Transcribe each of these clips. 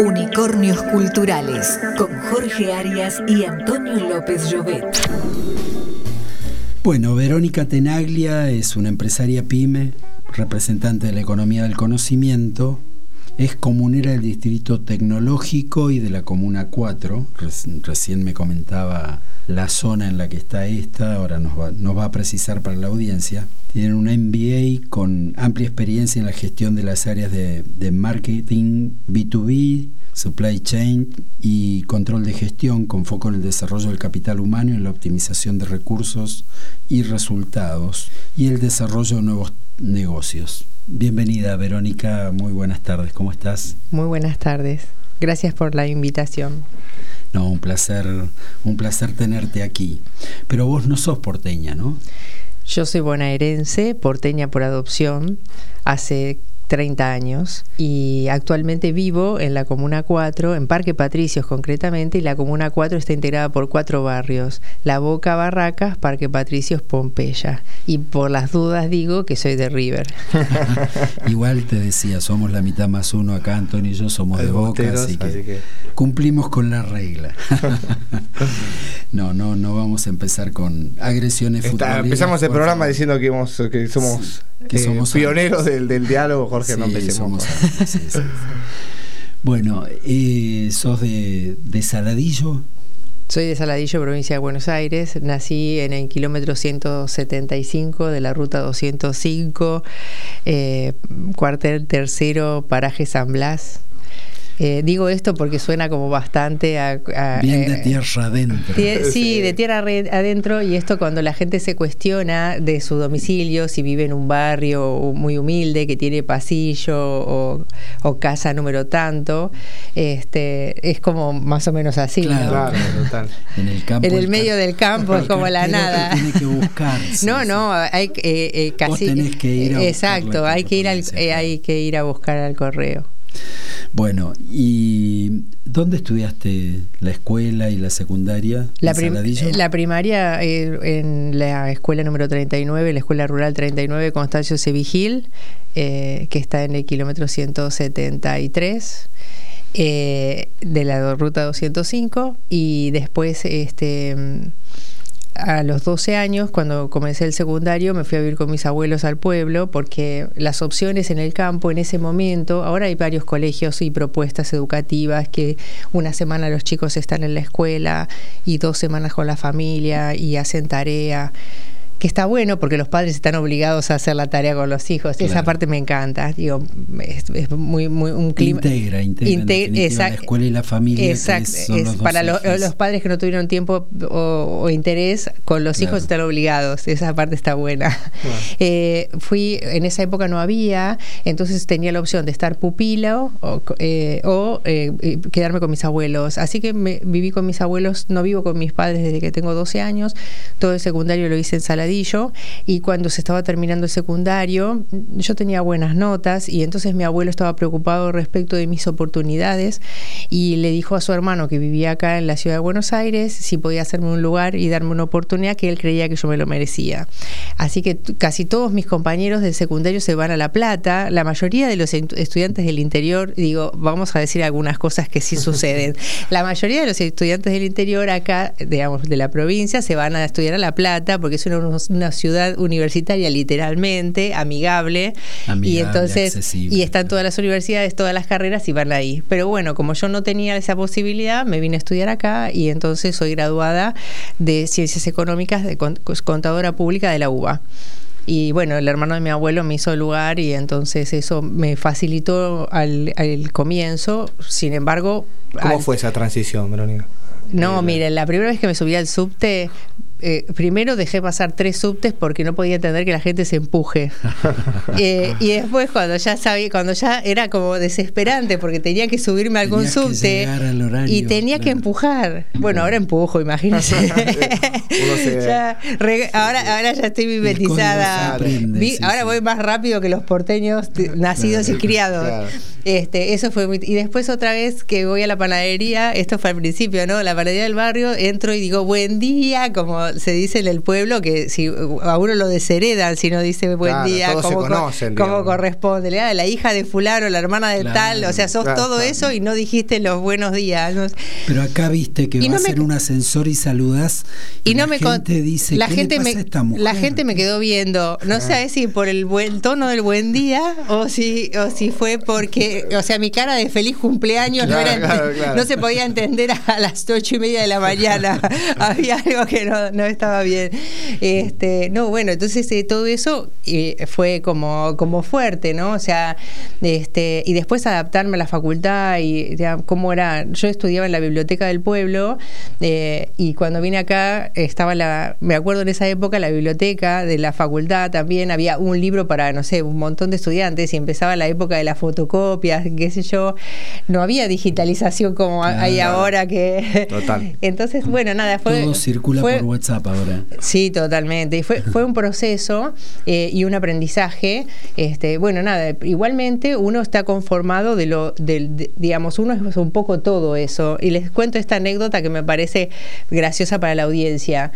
Unicornios Culturales con Jorge Arias y Antonio López Llobet. Bueno, Verónica Tenaglia es una empresaria pyme, representante de la economía del conocimiento, es comunera del Distrito Tecnológico y de la Comuna 4. recién me comentaba la zona en la que está esta, ahora nos va, nos va a precisar para la audiencia. Tienen un MBA con amplia experiencia en la gestión de las áreas de, de marketing B2B, supply chain y control de gestión con foco en el desarrollo del capital humano y en la optimización de recursos y resultados y el desarrollo de nuevos negocios. Bienvenida Verónica, muy buenas tardes, ¿cómo estás? Muy buenas tardes, gracias por la invitación. No, un placer, un placer tenerte aquí. Pero vos no sos porteña, ¿no? Yo soy bonaerense, porteña por adopción. Hace 30 años y actualmente vivo en la Comuna 4, en Parque Patricios concretamente, y la Comuna 4 está integrada por cuatro barrios, La Boca, Barracas, Parque Patricios, Pompeya. Y por las dudas digo que soy de River. Igual te decía, somos la mitad más uno acá, Antonio y yo somos de Boca, así, que cumplimos con la regla. no, no, no vamos a empezar con agresiones Está, Empezamos el programa diciendo que, que somos... Que eh, somos pioneros del, del, diálogo, Jorge, no empecemos. bueno, eh, ¿sos de, de, Saladillo? Soy de Saladillo, provincia de Buenos Aires. Nací en el kilómetro 175 de la ruta 205, eh, cuartel tercero, paraje San Blas. Eh, digo esto porque suena como bastante a... Bien de eh, tierra adentro. sí, de tierra adentro y esto cuando la gente se cuestiona de su domicilio, si vive en un barrio muy humilde que tiene pasillo o, casa número tanto, este, es como más o menos así. Claro, total. En el campo. En el medio del campo es como la nada. Tiene que buscar. no, no, hay eh, casi... tenés que ir a Exacto, hay que ir, al, hay que ir a buscar al correo. Bueno, ¿y dónde estudiaste la escuela y la secundaria? La, la primaria eh, en la escuela número 39, la escuela rural 39 Constancio Sevigil, eh, que está en el kilómetro 173. Eh, de la ruta 205 y después este a los 12 años, cuando comencé el secundario, me fui a vivir con mis abuelos al pueblo porque las opciones en el campo en ese momento, ahora hay varios colegios y propuestas educativas que una semana los chicos están en la escuela y dos semanas con la familia y hacen tarea que está bueno porque los padres están obligados a hacer la tarea con los hijos. Esa parte me encanta. Digo, es, muy, muy un clima. Integra, integra. la escuela y la familia. Exacto. para los, padres que no tuvieron tiempo o, interés, con los hijos están obligados. Esa parte está buena. Eh, fui, en esa época no había, entonces tenía la opción de estar pupilo o, eh, eh, quedarme con mis abuelos. Así que me, viví con mis abuelos, no vivo con mis padres desde que tengo 12 años. Todo el secundario lo hice en Saladín y cuando se estaba terminando el secundario yo tenía buenas notas y entonces mi abuelo estaba preocupado respecto de mis oportunidades y le dijo a su hermano que vivía acá en la ciudad de Buenos Aires si podía hacerme un lugar y darme una oportunidad que él creía que yo me lo merecía. Así que casi todos mis compañeros del secundario se van a La Plata, la mayoría de los estudiantes del interior, digo, vamos a decir algunas cosas que sí suceden. La mayoría de los estudiantes del interior acá, digamos, de la provincia, se van a estudiar a La Plata porque es una ciudad universitaria literalmente, amigable, y entonces y están todas las universidades, todas las carreras y van ahí. Pero bueno, como yo no tenía esa posibilidad, me vine a estudiar acá y entonces soy graduada de Ciencias Económicas de contadora pública de la UBA. Y bueno, el hermano de mi abuelo me hizo el lugar y entonces eso me facilitó al, comienzo. Sin embargo... ¿Cómo fue esa transición, Verónica? No, eh, mire, la primera vez que me subí al subte eh, primero dejé pasar tres subtes porque no podía entender que la gente se empuje. Eh, y después cuando ya sabía, cuando ya era como desesperante porque tenía que subirme a algún subte y tenía que empujar. Bueno, ahora empujo, imagínense. ahora, ahora ya estoy mimetizada. ahora voy más rápido que los porteños nacidos y criados. Este, eso fue y después otra vez que voy a la panadería, esto fue al principio, ¿no? La panadería del barrio, entro y digo buen día, como se dice en el pueblo que si a uno lo desheredan si no dice buen día, como, como corresponde. la hija de fulano, la hermana de tal, o sea, sos todo eso y no dijiste los buenos días. Pero acá viste que vas en un ascensor y saludas y, no la me gente dice, la gente me, La gente me quedó viendo, no sé si por el buen tono del buen día o si, o si fue porque, o sea, mi cara de feliz cumpleaños no, era, no se podía entender a las ocho y media de la mañana. Había algo que no, estaba bien. Este, no, bueno, entonces eh, todo eso eh, fue como, como fuerte, ¿no? O sea, este, y después adaptarme a la facultad y ya, cómo era. Yo estudiaba en la biblioteca del pueblo eh, y cuando vine acá estaba la, me acuerdo en esa época la biblioteca de la facultad también había un libro para, no sé, un montón de estudiantes y empezaba la época de las fotocopias, qué sé yo. No había digitalización como hay ahora que... Total. Entonces, bueno, nada, fue... Todo circula por Sí, totalmente. Fue, fue un proceso eh, y un aprendizaje. Este, bueno, nada, igualmente uno está conformado de lo, del, digamos, uno es un poco todo eso. Y les cuento esta anécdota que me parece graciosa para la audiencia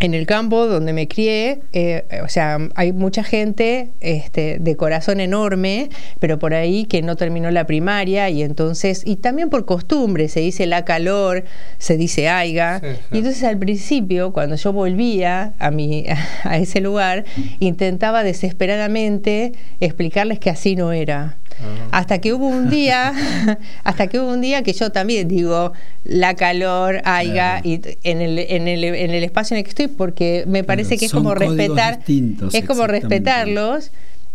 en el campo donde me crié, eh, o sea, hay mucha gente este, de corazón enorme, pero por ahí que no terminó la primaria y entonces, y también por costumbre, se dice la calor, se dice aiga, y entonces al principio, cuando yo volvía a, mi, a ese lugar, intentaba desesperadamente explicarles que así no era. Hasta que hubo un día, hasta que hubo un día que yo también digo la calor, aiga, y en el, en, el, en el espacio en el que estoy, porque me parece que es como respetar, es como respetarlos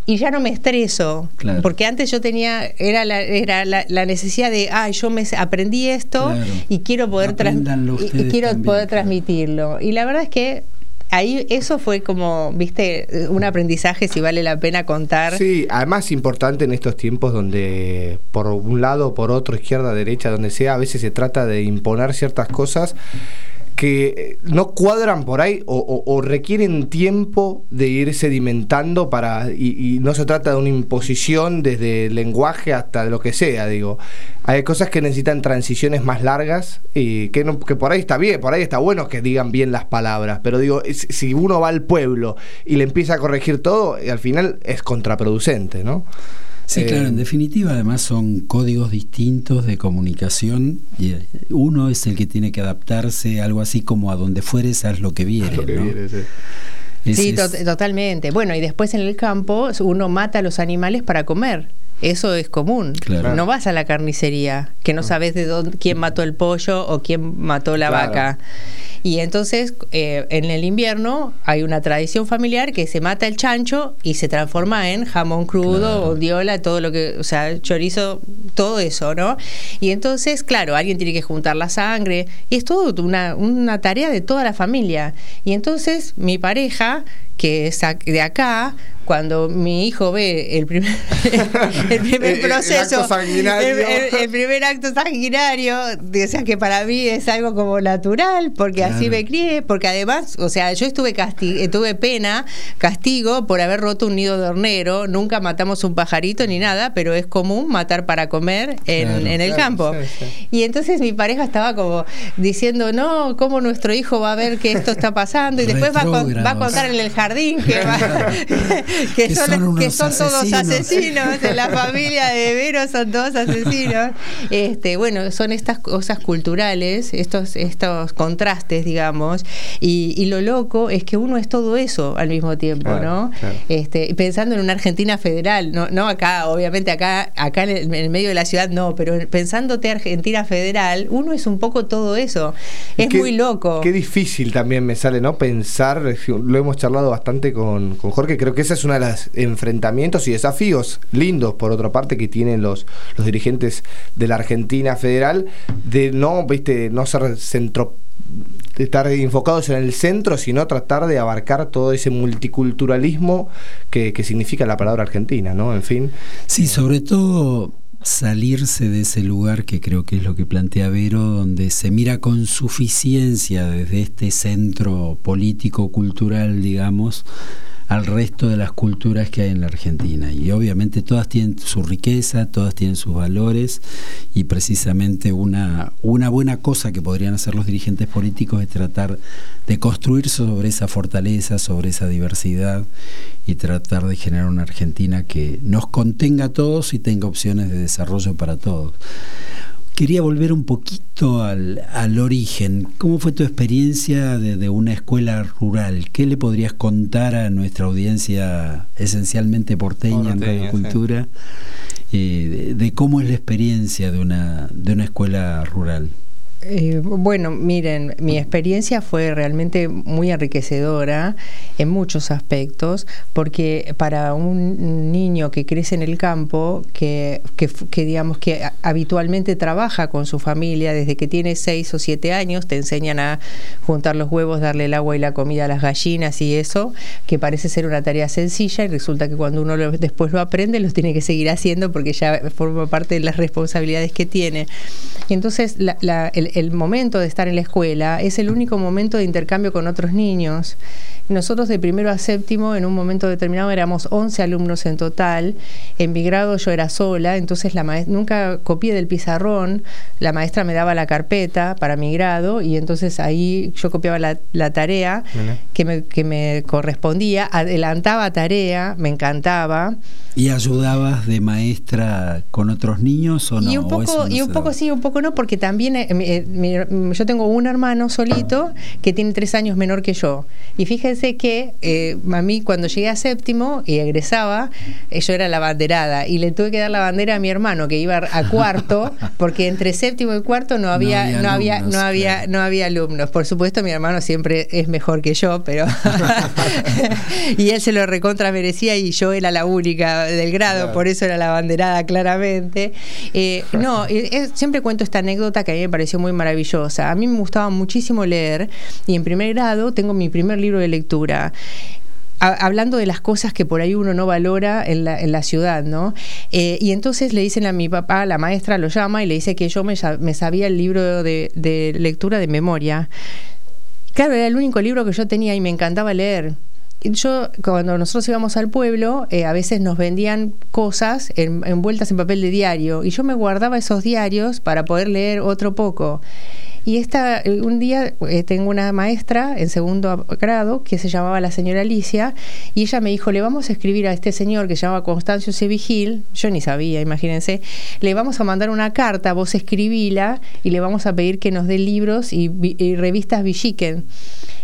y ya no me estreso porque antes yo tenía era la, era la, necesidad de ah yo me aprendí esto y quiero poder y, quiero poder transmitirlo y la verdad es que ahí eso fue como, viste, un aprendizaje si vale la pena contar. Sí, además importante en estos tiempos donde por un lado, por otro, izquierda, derecha, donde sea, a veces se trata de imponer ciertas cosas que no cuadran por ahí o, requieren tiempo de ir sedimentando para y, no se trata de una imposición desde el lenguaje hasta lo que sea digo. Hay cosas que necesitan transiciones más largas y que, no, que por ahí está bien por ahí está bueno que digan bien las palabras pero digo si uno va al pueblo y le empieza a corregir todo al final es contraproducente no Sí, claro, en definitiva además son códigos distintos de comunicación y eh, uno es el que tiene que adaptarse, algo así como a donde fueres, haz lo que vieres. sí, totalmente. Bueno, y después en el campo uno mata a los animales para comer. Eso es común. No vas a la carnicería, que no, sabes de dónde, quién mató el pollo o quién mató la vaca. Y entonces, eh, en el invierno hay una tradición familiar que se mata el chancho y se transforma en jamón crudo, ondiola, todo lo que, o sea, chorizo, todo eso, ¿no? Y entonces, claro, alguien tiene que juntar la sangre y es todo una, una tarea de toda la familia. Y entonces mi pareja que es de acá, cuando mi hijo ve el primer, el primer proceso, el, primer acto sanguinario, o sea que para mí es algo como natural, porque así me crié, porque además, o sea, yo estuve tuve pena, castigo por haber roto un nido de hornero, nunca matamos un pajarito ni nada, pero es común matar para comer en, el campo. Y entonces mi pareja estaba como diciendo, no, ¿cómo nuestro hijo va a ver que esto está pasando? Y después va a, contar en el jardín que, que, son, que son todos asesinos, en la familia de Vero son todos asesinos. Este, bueno, son estas cosas culturales, estos, estos contrastes, digamos, y, lo loco es que uno es todo eso al mismo tiempo, ¿no? Este, pensando en una Argentina federal, no, no acá, obviamente acá, acá en el, medio de la ciudad no, pero pensándote Argentina federal, uno es un poco todo eso. Es muy loco. Qué difícil también me sale, ¿no? Pensar, lo hemos charlado bastante con, con Jorge, creo que ese es uno de los enfrentamientos y desafíos lindos, por otra parte, que tienen los, los dirigentes de la Argentina federal, de no, viste, no ser centro estar enfocados en el centro, sino tratar de abarcar todo ese multiculturalismo que, que significa la palabra argentina, ¿no? En fin. Sí, sobre todo salirse de ese lugar que creo que es lo que plantea Vero, donde se mira con suficiencia desde este centro político, cultural, digamos, al resto de las culturas que hay en la Argentina. Y obviamente todas tienen su riqueza, todas tienen sus valores y precisamente una, una buena cosa que podrían hacer los dirigentes políticos es tratar de construir sobre esa fortaleza, sobre esa diversidad y tratar de generar una Argentina que nos contenga a todos y tenga opciones de desarrollo para todos. Quería volver un poquito al, origen. ¿Cómo fue tu experiencia de, una escuela rural? ¿Qué le podrías contar a nuestra audiencia esencialmente porteña, en Radio Cultura eh, de, cómo es la experiencia de una, de una escuela rural? Eh, bueno, miren, mi experiencia fue realmente muy enriquecedora en muchos aspectos, porque para un niño que crece en el campo, que, que, digamos que habitualmente trabaja con su familia desde que tiene seis o siete años, te enseñan a juntar los huevos, darle el agua y la comida a las gallinas y eso, que parece ser una tarea sencilla y resulta que cuando uno después lo aprende, los tiene que seguir haciendo porque ya forma parte de las responsabilidades que tiene. Entonces la, el, el momento de estar en la escuela es el único momento de intercambio con otros niños. Nosotros de primero a séptimo, en un momento determinado, éramos 11 alumnos en total. En mi grado yo era sola, entonces la nunca copié del pizarrón. La maestra me daba la carpeta para mi grado y entonces ahí yo copiaba la, tarea que me, que me correspondía, adelantaba tarea, me encantaba. ¿Y ayudabas de maestra con otros niños o no? Y un poco, y un poco sí, un poco no, porque también eh, eh, yo tengo un hermano solito que tiene tres años menor que yo. Y fíjense que eh, a mí cuando llegué a séptimo y egresaba, yo era la banderada y le tuve que dar la bandera a mi hermano que iba a cuarto, porque entre séptimo y cuarto no había, no había, no había, no había, alumnos. Por supuesto, mi hermano siempre es mejor que yo, pero y él se lo recontra merecía y yo era la única del grado, por eso era la banderada claramente. Eh, no, eh, siempre cuento esta anécdota que a mí me pareció muy maravillosa. A mí me gustaba muchísimo leer y en primer grado tengo mi primer libro de lectura hablando de las cosas que por ahí uno no valora en la, en ciudad, ¿no? Eh, y entonces le dicen a mi papá, la maestra lo llama y le dice que yo me, me sabía el libro de, de, lectura de memoria. Claro, era el único libro que yo tenía y me encantaba leer yo, cuando nosotros íbamos al pueblo, eh, a veces nos vendían cosas envueltas en papel de diario y yo me guardaba esos diarios para poder leer otro poco. Y esta, eh, un día eh, tengo una maestra en segundo grado que se llamaba la señora Alicia y ella me dijo, le vamos a escribir a este señor que se llama Constancio Sevigil, yo ni sabía, imagínense, le vamos a mandar una carta, vos escribíla y le vamos a pedir que nos dé libros y, y revistas Villiquen.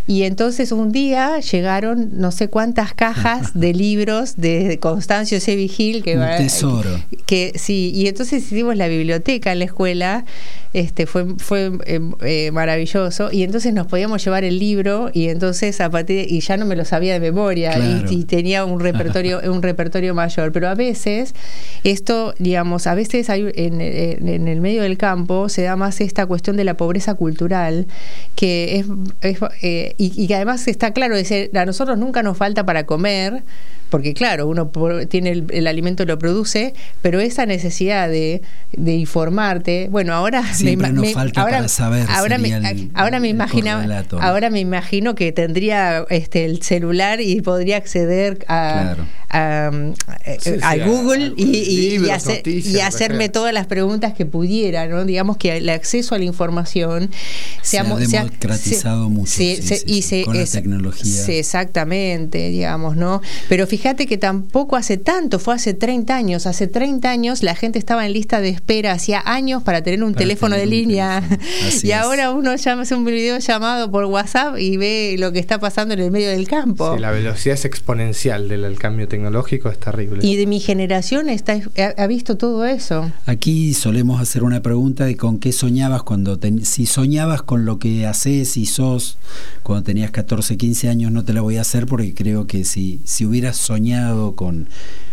Y entonces un día llegaron no sé cuántas cajas de libros de Constancio C. Vigil. Que, Un tesoro. Que, sí, y entonces hicimos la biblioteca en la escuela este fue fue eh, eh, maravilloso y entonces nos podíamos llevar el libro y entonces a partir y ya no me lo sabía de memoria y, tenía un repertorio un repertorio mayor pero a veces esto digamos a veces hay en, el medio del campo se da más esta cuestión de la pobreza cultural que es, eh, y, que además está claro decir a nosotros nunca nos falta para comer porque claro, uno tiene el, alimento lo produce, pero esa necesidad de, de informarte, bueno, ahora me, falta ahora, saber ahora me, ahora me imagino ahora me imagino que tendría este el celular y podría acceder a, a, eh, Google y, y, hacerme todas las preguntas que pudiera, ¿no? Digamos que el acceso a la información se, ha democratizado mucho con la tecnología. exactamente, digamos, ¿no? Pero fíjate que tampoco hace tanto, fue hace 30 años, hace 30 años la gente estaba en lista de espera hacía años para tener un teléfono de línea y ahora uno llama hace un video llamado por WhatsApp y ve lo que está pasando en el medio del campo. Sí, la velocidad es exponencial del cambio tecnológico, es terrible. Y de mi generación está, ha, visto todo eso. Aquí solemos hacer una pregunta de con qué soñabas cuando si soñabas con lo que haces y sos cuando tenías 14, 15 años, no te la voy a hacer porque creo que si, si hubieras soñado con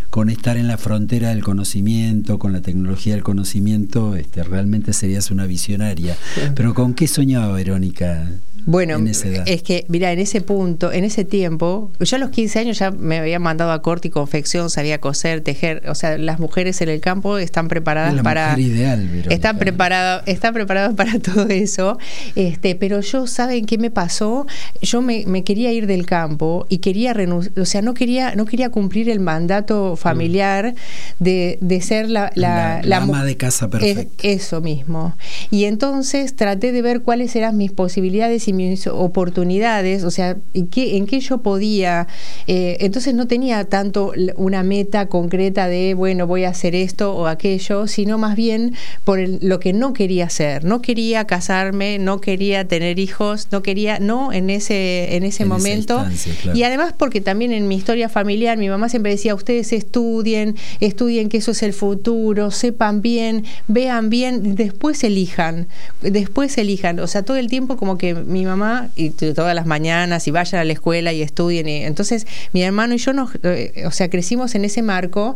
con estar en la frontera del conocimiento, con la tecnología del conocimiento, este, realmente serías una visionaria. Pero ¿con qué soñaba Verónica Bueno, es que, mira, en ese punto, en ese tiempo, yo a los 15 años ya me había mandado a corte y confección, sabía coser, tejer, o sea, las mujeres en el campo están preparadas la para... Mujer ideal, están preparadas, están preparadas para todo eso, este, pero yo, ¿saben qué me pasó? Yo me, quería ir del campo y quería renunciar, o sea, no quería, no quería cumplir el mandato familiar de, de ser la... La, la, ama de casa perfecta. eso mismo. Y entonces traté de ver cuáles eran mis posibilidades y mis oportunidades, o sea, en qué, en qué yo podía. Eh, entonces no tenía tanto una meta concreta de, bueno, voy a hacer esto o aquello, sino más bien por lo que no quería hacer. No quería casarme, no quería tener hijos, no quería, no en ese, en ese momento. Y además porque también en mi historia familiar mi mamá siempre decía, ustedes estudien, estudien que eso es el futuro, sepan bien, vean bien, después elijan, después elijan. O sea, todo el tiempo como que mi mamá, y todas las mañanas, y vayan a la escuela y estudien. Y, entonces, mi hermano y yo, nos, eh, o sea, crecimos en ese marco.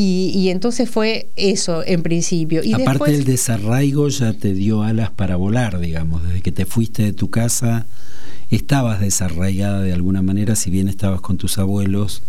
Y, entonces fue eso en principio. Y Aparte del desarraigo ya te dio alas para volar, digamos, desde que te fuiste de tu casa estabas desarraigada de alguna manera, si bien estabas con tus abuelos,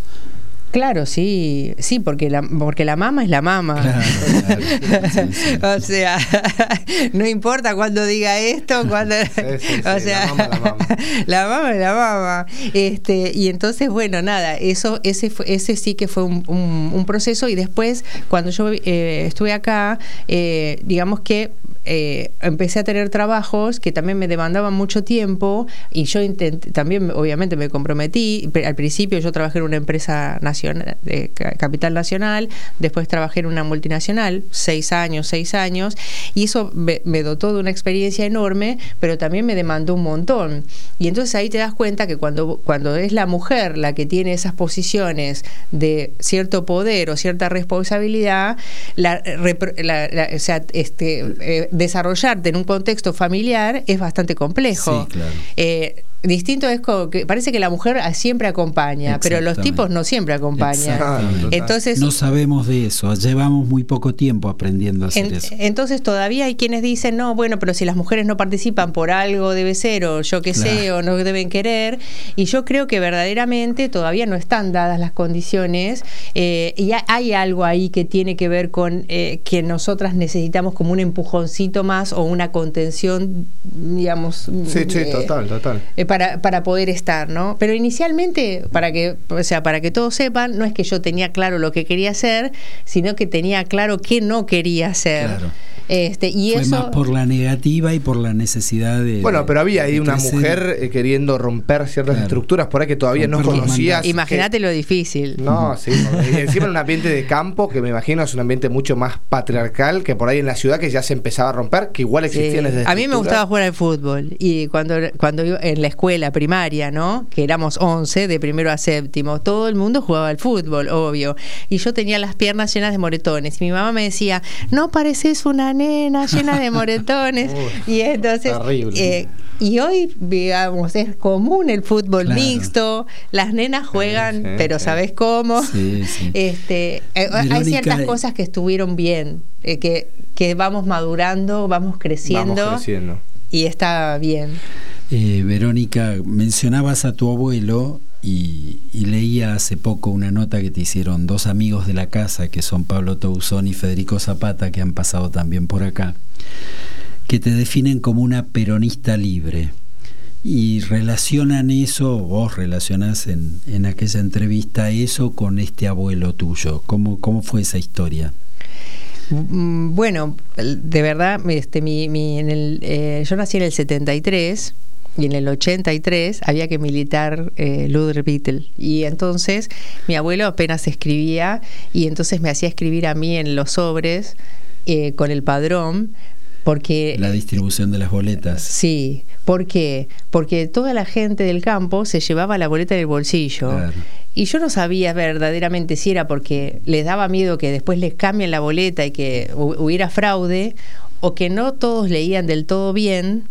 Claro, sí, sí, porque la, porque la mama es la mama. o sea, no importa cuando diga esto, cuando, o sea, la mama, la mama. es la mama. Este, y entonces, bueno, nada, eso, ese, ese sí que fue un, un, proceso. Y después, cuando yo eh, estuve acá, eh, digamos que eh, empecé a tener trabajos que también me demandaban mucho tiempo y yo intenté, también obviamente me comprometí. Al principio yo trabajé en una empresa nacional, de capital nacional, después trabajé en una multinacional, seis años, seis años, y eso me, dotó de una experiencia enorme, pero también me demandó un montón. Y entonces ahí te das cuenta que cuando, cuando es la mujer la que tiene esas posiciones de cierto poder o cierta responsabilidad, la, o sea, este, eh, desarrollarte en un contexto familiar es bastante complejo. Sí, claro. Eh, distinto es que parece que la mujer siempre acompaña, pero los tipos no siempre acompañan. Entonces no sabemos de eso, llevamos muy poco tiempo aprendiendo a hacer eso. Entonces todavía hay quienes dicen, "No, bueno, pero si las mujeres no participan por algo debe ser o yo qué sé o no deben querer." Y yo creo que verdaderamente todavía no están dadas las condiciones eh, y hay algo ahí que tiene que ver con eh, que nosotras necesitamos como un empujoncito más o una contención, digamos. Sí, sí, eh, total, total para, para poder estar, ¿no? Pero inicialmente, para que, o sea, para que todos sepan, no es que yo tenía claro lo que quería hacer, sino que tenía claro qué no quería hacer. Claro. Este, y Fue eso... más por la negativa y por la necesidad de. Bueno, pero había ahí una mujer eh, queriendo romper ciertas estructuras por ahí que todavía no conocías. Imagínate lo difícil. No, sí. Y encima en un ambiente de campo que me imagino es un ambiente mucho más patriarcal que por ahí en la ciudad que ya se empezaba a romper, que igual existían desde. A mí me gustaba jugar al fútbol y cuando, cuando en la escuela primaria, ¿no? Que éramos 11, de primero a séptimo, todo el mundo jugaba al fútbol, obvio. Y yo tenía las piernas llenas de moretones. Y mi mamá me decía, no pareces una nena llena de moretones. y entonces... Eh, y hoy, digamos, es común el fútbol mixto, las nenas juegan, pero ¿sabes cómo? Este, eh, hay ciertas cosas que estuvieron bien, eh, que, que vamos madurando, vamos creciendo. Vamos creciendo. Y está bien. Verónica, mencionabas a tu abuelo y, y, leía hace poco una nota que te hicieron dos amigos de la casa, que son Pablo Touzón y Federico Zapata, que han pasado también por acá, que te definen como una peronista libre. Y relacionan eso, vos relacionás en, en aquella entrevista eso con este abuelo tuyo. ¿Cómo, cómo fue esa historia? Mm, bueno, de verdad, este, mi, mi, en el, eh, yo nací en el 73 y en el 83 había que militar eh, Luther Beatle. Y entonces mi abuelo apenas escribía y entonces me hacía escribir a mí en los sobres eh, con el padrón. Porque, la distribución de las boletas. Sí, ¿por qué? Porque toda la gente del campo se llevaba la boleta en el bolsillo. Y yo no sabía verdaderamente si era porque les daba miedo que después les cambien la boleta y que hubiera fraude, o que no todos leían del todo bien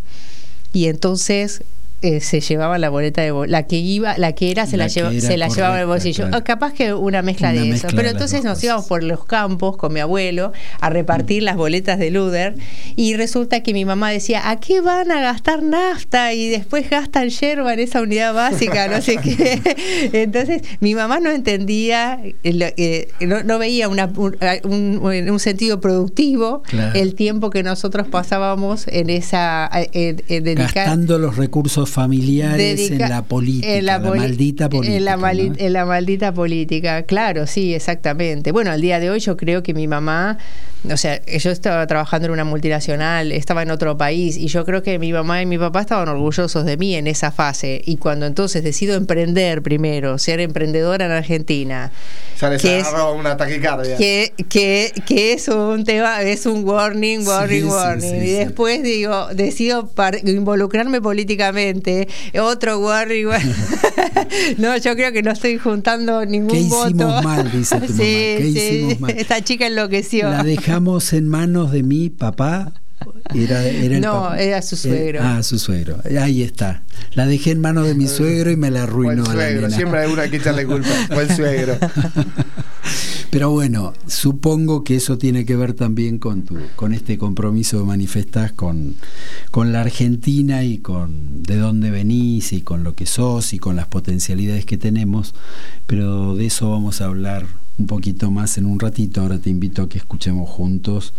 y entonces eh, se llevaba la boleta de la que iba, la que era se la, se la llevaba en el bolsillo. Capaz que una mezcla de eso. Pero entonces nos íbamos por los campos con mi abuelo a repartir las boletas de Luder y resulta que mi mamá decía, ¿a qué van a gastar nafta? Y después gastan yerba en esa unidad básica, no sé qué. Entonces mi mamá no entendía, eh, no, veía una, un, un, sentido productivo el tiempo que nosotros pasábamos en esa... Eh, Gastando los recursos familiares en la política, en la, maldita política. En la, en la maldita política, claro, sí, exactamente. Bueno, al día de hoy yo creo que mi mamá o sea, yo estaba trabajando en una multinacional, estaba en otro país y yo creo que mi mamá y mi papá estaban orgullosos de mí en esa fase. Y cuando entonces decido emprender primero, ser emprendedora en Argentina, que es, una taquicardia. Que, que, que, es un tema, es un warning, warning, warning. y después digo, decido involucrarme políticamente, otro warning, warning. no, yo creo que no estoy juntando ningún ¿Qué hicimos mal, dice tu mamá? ¿Qué hicimos mal? Esta chica enloqueció dejamos en manos de mi papá. Era, era no, era su suegro. ah, su suegro. Ahí está. La dejé en manos de mi suegro y me la arruinó. suegro, siempre hay una que echarle culpa. El suegro. Pero bueno, supongo que eso tiene que ver también con tu, con este compromiso que manifestás con, con la Argentina y con de dónde venís y con lo que sos y con las potencialidades que tenemos. Pero de eso vamos a hablar un poquito más en un ratito. Ahora te invito a que escuchemos juntos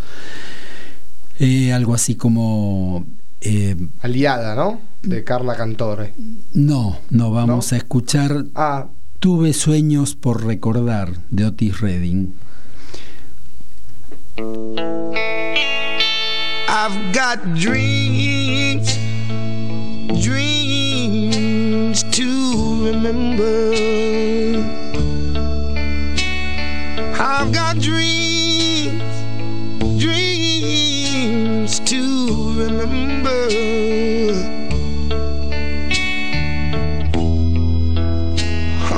eh, algo así como... Eh, Aliada, ¿no? De Carla Cantore. No, no, vamos a escuchar ah. Tuve sueños por recordar de Otis Redding. I've got dreams, dreams to remember. I've got dreams, dreams to remember.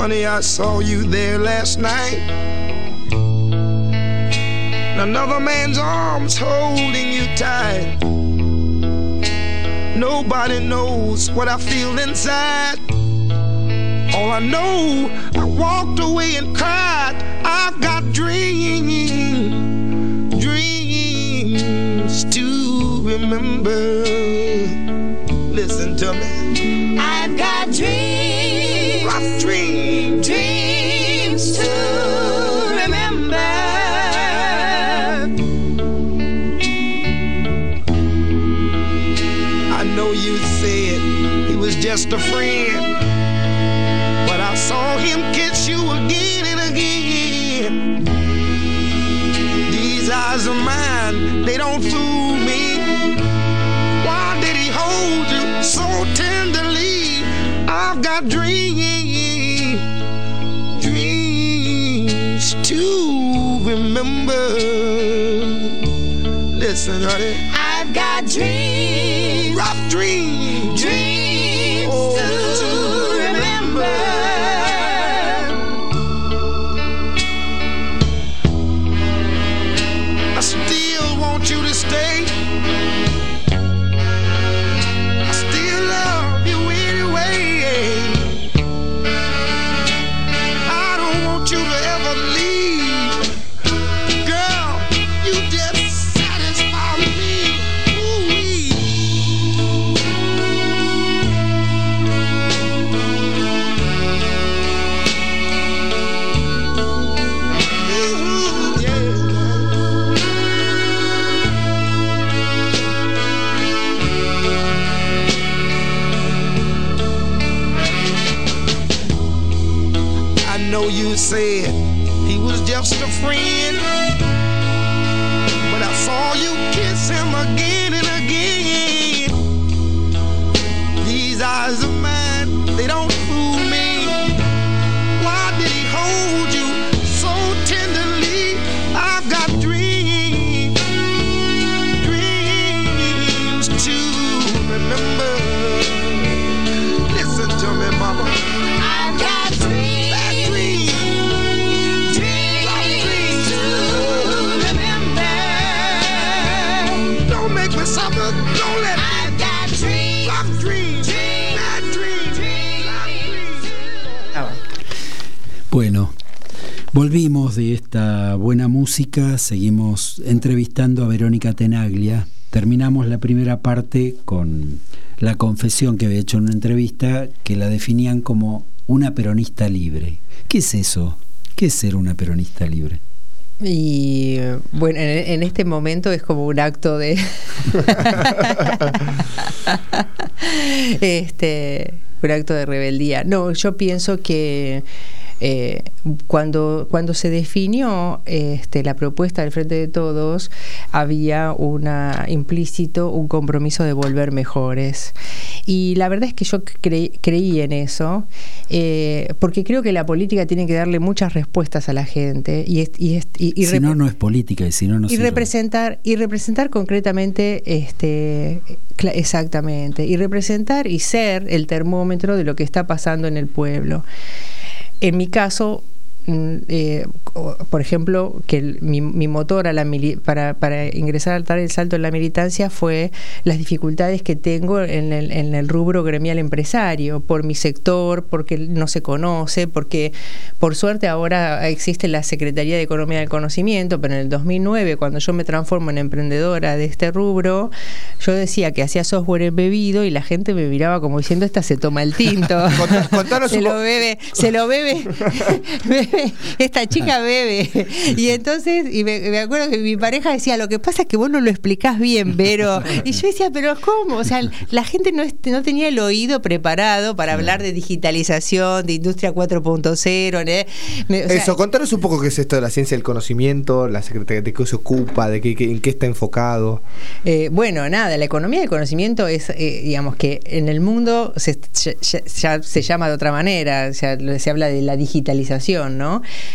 Honey, I saw you there last night. Another man's arms holding you tight. Nobody knows what I feel inside. All I know, I walked away and cried. I've got dreams, dreams to remember. Just a friend But I saw him kiss you again and again. These eyes of mine, they don't fool me. Why did he hold you so tenderly? I've got dreams, dreams to remember. Listen, honey. I've got dreams, rough dreams said he was just a friend. But I saw you kiss him again and again. These eyes of mine, they don't Volvimos de esta buena música, seguimos entrevistando a Verónica Tenaglia. Terminamos la primera parte con la confesión que había hecho en una entrevista que la definían como una peronista libre. ¿Qué es eso? ¿Qué es ser una peronista libre? Y bueno, en, este momento es como un acto de... este, un acto de rebeldía. No, yo pienso que eh, cuando, cuando se definió este, la propuesta del Frente de Todos, había una implícito un compromiso de volver mejores. Y la verdad es que yo creí en eso, eh, porque creo que la política tiene que darle muchas respuestas a la gente. Y, y, y, si no, no es política, y si no, no y representar Y representar concretamente, este, exactamente, y representar y ser el termómetro de lo que está pasando en el pueblo. En mi caso, eh, por ejemplo, que mi, motor a la para, para, ingresar al dar el salto en la militancia fue las dificultades que tengo en el, en el, rubro gremial empresario, por mi sector, porque no se conoce, porque por suerte ahora existe la Secretaría de Economía del Conocimiento, pero en el 2009, cuando yo me transformo en emprendedora de este rubro, yo decía que hacía software embebido y la gente me miraba como diciendo, esta se toma el tinto. se lo bebe, se lo bebe, bebe, esta chica bebe. Y entonces, y me, acuerdo que mi pareja decía, lo que pasa es que vos no lo explicás bien, pero... Y yo decía, pero ¿cómo? O sea, la gente no, no tenía el oído preparado para hablar de digitalización, de industria 4.0, eso, contanos un poco qué es esto de la ciencia del conocimiento, la secretaría de qué se ocupa, de qué, en qué está enfocado. Eh, bueno, nada, la economía del conocimiento es, eh, digamos que en el mundo se, ya, se llama de otra manera, se habla de la digitalización, ¿no?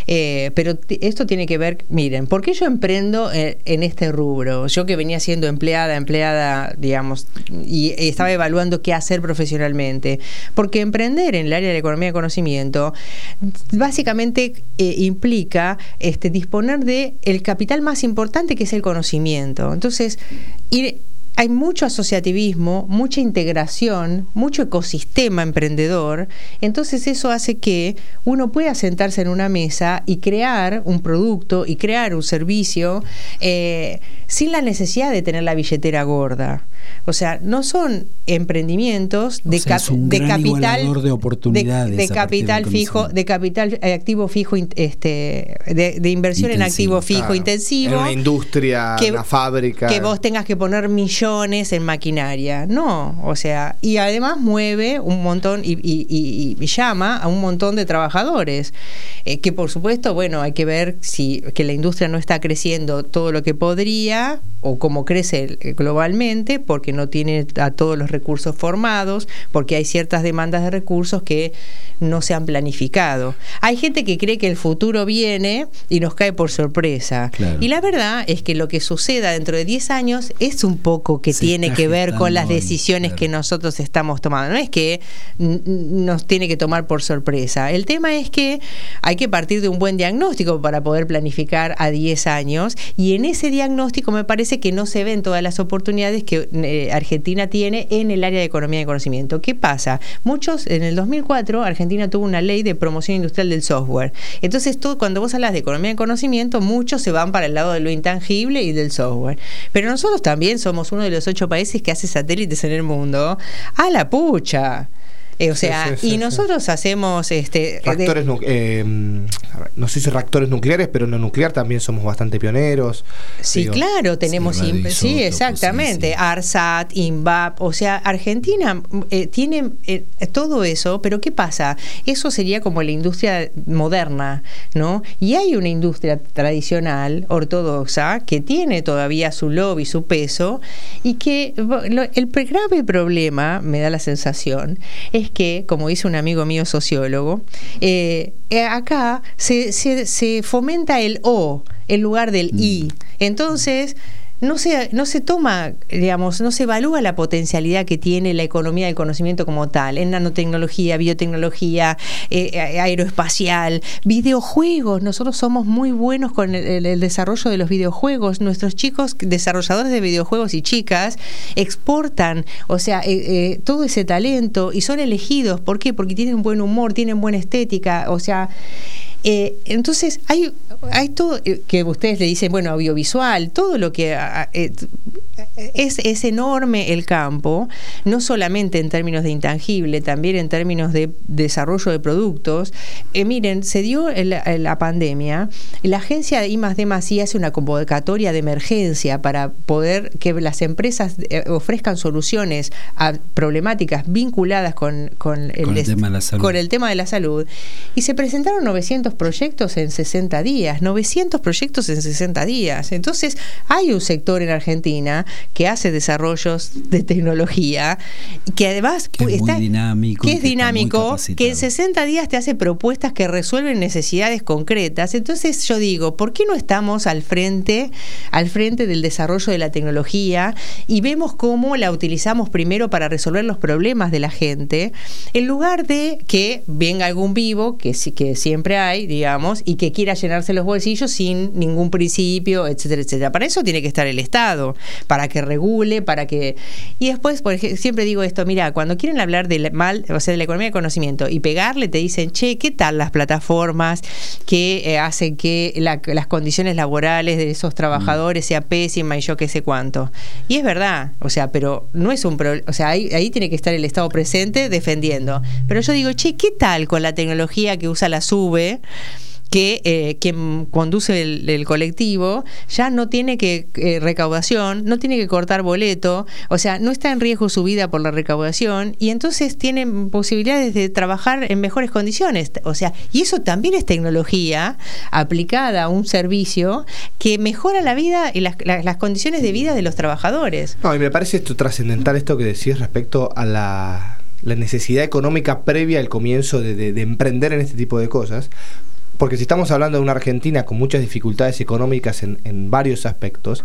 Eh, pero esto tiene que ver, miren, ¿por qué yo emprendo en este rubro? Yo que venía siendo empleada, empleada, digamos, y estaba evaluando qué hacer profesionalmente. Porque emprender en el área de la economía del conocimiento básicamente eh, implica este, disponer de capital más importante que es el conocimiento. Entonces, hay mucho asociativismo, mucha integración, mucho ecosistema emprendedor, entonces eso hace que uno pueda sentarse en una mesa y crear un producto y crear un servicio eh, sin la necesidad de tener la billetera gorda. O sea, no son emprendimientos de, de capital de oportunidades de, capital fijo, de capital eh, activo fijo, este, de, inversión en activo fijo intensivo. En una industria, una fábrica. Que vos tengas que poner millones en maquinaria. No, o sea, y además mueve un montón y, y, llama a un montón de trabajadores. Eh, que por supuesto, bueno, hay que ver si que la industria no está creciendo todo lo que podría o cómo crece globalmente, porque no tiene a todos los recursos formados, porque hay ciertas demandas de recursos que no se han planificado. Hay gente que cree que el futuro viene y nos cae por sorpresa. Y la verdad es que lo que suceda dentro de 10 años es un poco que tiene que ver con las decisiones que nosotros estamos tomando. No es que nos tiene que tomar por sorpresa. El tema es que hay que partir de un buen diagnóstico para poder planificar a 10 años y en ese diagnóstico me parece que no se ven todas las oportunidades que eh, Argentina tiene en el área de economía y conocimiento. ¿Qué pasa? Muchos, en el 2004, Argentina tuvo una ley de promoción industrial del software. Entonces, tú, cuando vos hablas de economía y conocimiento, muchos se van para el lado de lo intangible y del software. Pero nosotros también somos uno de los ocho países que hace satélites en el mundo. ¡A la pucha! Eh, o sea, y nosotros hacemos este reactores eh, no sé si reactores nucleares, pero en lo nuclear también somos bastante pioneros. Sí, claro, tenemos sí, exactamente, ARSAT, INVAP, o sea, Argentina eh, tiene todo eso, pero ¿qué pasa? Eso sería como la industria moderna, ¿no? Y hay una industria tradicional, ortodoxa, que tiene todavía su lobby, su peso, y que el grave problema, me da la sensación, es que, como dice un amigo mío sociólogo, eh, eh, acá se, se, fomenta el O en lugar del I. Mm. Entonces, no se, no se toma, digamos, no se evalúa la potencialidad que tiene la economía del conocimiento como tal, en nanotecnología, biotecnología, eh, aeroespacial, videojuegos. Nosotros somos muy buenos con el, desarrollo de los videojuegos. Nuestros chicos desarrolladores de videojuegos y chicas exportan, o sea, eh, eh, todo ese talento y son elegidos. ¿Por qué? Porque tienen buen humor, tienen buena estética, o sea Eh, entonces, hay, hay todo eh, que ustedes le dicen, bueno, audiovisual, todo lo que eh, es, es enorme el campo, no solamente en términos de intangible, también en términos de desarrollo de productos. miren, se dio la, la pandemia, la agencia de I más D hace una convocatoria de emergencia para poder que las empresas ofrezcan soluciones a problemáticas vinculadas con, con, el, con el tema de la salud. con el tema de la salud. Y se presentaron 900 proyectos en 60 días, 900 proyectos en 60 días. Entonces, hay un sector en Argentina que hace desarrollos de tecnología, que además que es está, muy dinámico, que es dinámico, que en 60 días te hace propuestas que resuelven necesidades concretas. Entonces, yo digo, ¿por qué no estamos al frente, al frente del desarrollo de la tecnología y vemos cómo la utilizamos primero para resolver los problemas de la gente, en lugar de que venga algún vivo, que, que siempre hay, digamos, y que quiera llenarse los bolsillos sin ningún principio, etcétera, etcétera. Para eso tiene que estar el Estado, para que regule, para que... Y después, por ejemplo, siempre digo esto, mira, cuando quieren hablar del mal, o sea, de la economía del conocimiento y pegarle, te dicen, che, ¿qué tal las plataformas que eh, hacen que la, las condiciones laborales de esos trabajadores sea pésima y yo qué sé cuánto? Y es verdad, o sea, pero no es un problema, o sea, ahí, ahí tiene que estar el Estado presente defendiendo. Pero yo digo, che, ¿qué tal con la tecnología que usa la SUBE? Que eh, quien conduce el, colectivo ya no tiene que eh, recaudación, no tiene que cortar boleto, o sea, no está en riesgo su vida por la recaudación y entonces tienen posibilidades de trabajar en mejores condiciones, o sea, y eso también es tecnología aplicada a un servicio que mejora la vida y las, las, las condiciones de vida de los trabajadores. No, y me parece esto trascendental esto que decís respecto a la, la necesidad económica previa al comienzo de, de, de emprender en este tipo de cosas, porque si estamos hablando de una Argentina con muchas dificultades económicas en, en varios aspectos,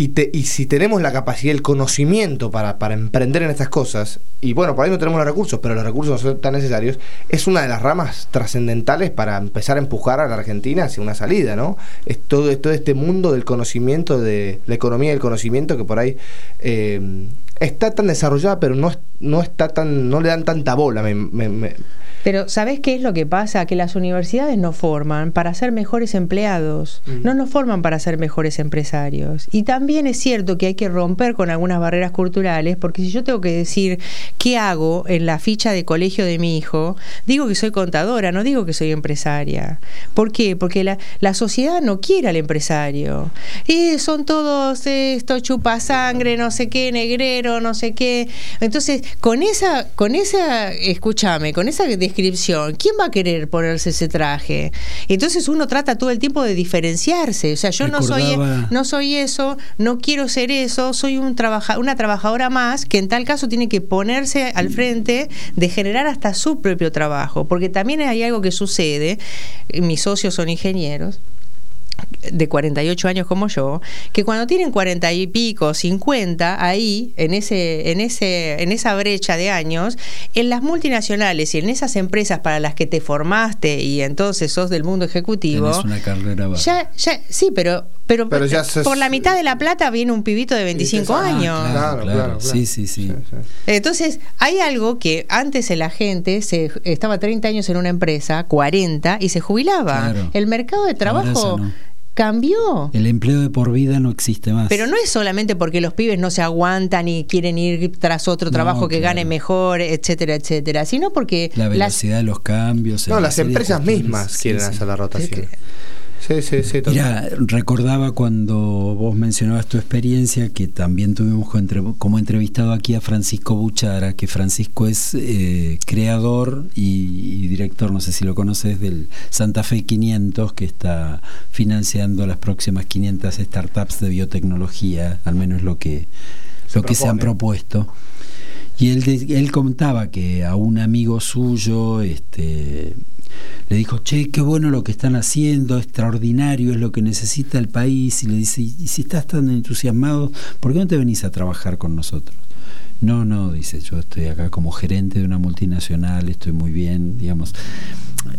y, te, y, si tenemos la capacidad, el conocimiento para, para, emprender en estas cosas, y bueno, por ahí no tenemos los recursos, pero los recursos no son tan necesarios, es una de las ramas trascendentales para empezar a empujar a la Argentina hacia una salida, ¿no? Es todo, todo este mundo del conocimiento, de la economía del conocimiento que por ahí eh, está tan desarrollada, pero no, no está tan, no le dan tanta bola. Me, me, me, pero ¿sabés qué es lo que pasa? Que las universidades nos forman para ser mejores empleados, mm. no nos forman para ser mejores empresarios. Y también es cierto que hay que romper con algunas barreras culturales, porque si yo tengo que decir qué hago en la ficha de colegio de mi hijo, digo que soy contadora, no digo que soy empresaria. ¿Por qué? Porque la, la sociedad no quiere al empresario. Y son todos esto, chupa sangre, no sé qué, negrero, no sé qué. Entonces, con esa, con esa, escúchame, con esa ¿quién va a querer ponerse ese traje? Entonces uno trata todo el tiempo de diferenciarse. O sea, yo no soy, no soy eso, no quiero ser eso, soy un trabaja, una trabajadora más que en tal caso tiene que ponerse al frente de generar hasta su propio trabajo. Porque también hay algo que sucede, mis socios son ingenieros, de 48 años como yo, que cuando tienen 40 y pico, 50, ahí, en, ese, en, ese, en esa brecha de años, en las multinacionales y en esas empresas para las que te formaste y entonces sos del mundo ejecutivo. Tenés una carrera ya, ya, sí, pero, pero, pero ya por la mitad de la plata viene un pibito de 25 ah, años. Claro, claro, claro, claro, Sí, sí, sí, sí, Entonces, hay algo que antes la gente se, estaba 30 años en una empresa, 40, y se jubilaba. El mercado de trabajo cambió. El empleo de por vida no existe más. Pero no es solamente porque los pibes no se aguantan y quieren ir tras otro trabajo no, que claro. gane mejor, etcétera, etcétera, sino porque... La velocidad las... de los cambios. No, las empresas mismas quieren sí. hacer la rotación. Sí, sí, sí. Mira, recordaba cuando vos mencionabas tu experiencia que también tuvimos como entrevistado aquí a Francisco Buchara, que Francisco es eh, creador y, y, director, no sé si lo conoces, del Santa Fe 500, que está financiando las próximas 500 startups de biotecnología, al menos lo que, se, lo que se han propuesto. Y él, él contaba que a un amigo suyo, este le dijo, che, qué bueno lo que están haciendo, extraordinario es lo que necesita el país, y le dice, y si estás tan entusiasmado, ¿por qué no te venís a trabajar con nosotros? No, no, dice, yo estoy acá como gerente de una multinacional, estoy muy bien, digamos.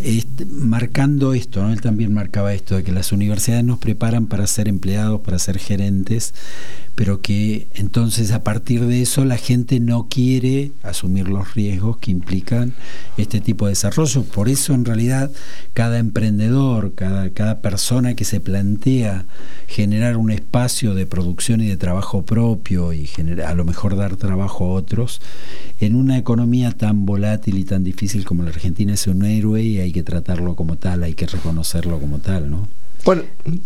Este, marcando esto, él también marcaba esto, de que las universidades nos preparan para ser empleados, para ser gerentes, pero que entonces a partir de eso la gente no quiere asumir los riesgos que implican este tipo de desarrollo. Por eso en realidad cada emprendedor, cada, cada persona que se plantea generar un espacio de producción y de trabajo propio y a lo mejor dar trabajo a otros, en una economía tan volátil y tan difícil como la Argentina es un héroe hay que tratarlo como tal, hay que reconocerlo como tal, ¿no? Bueno,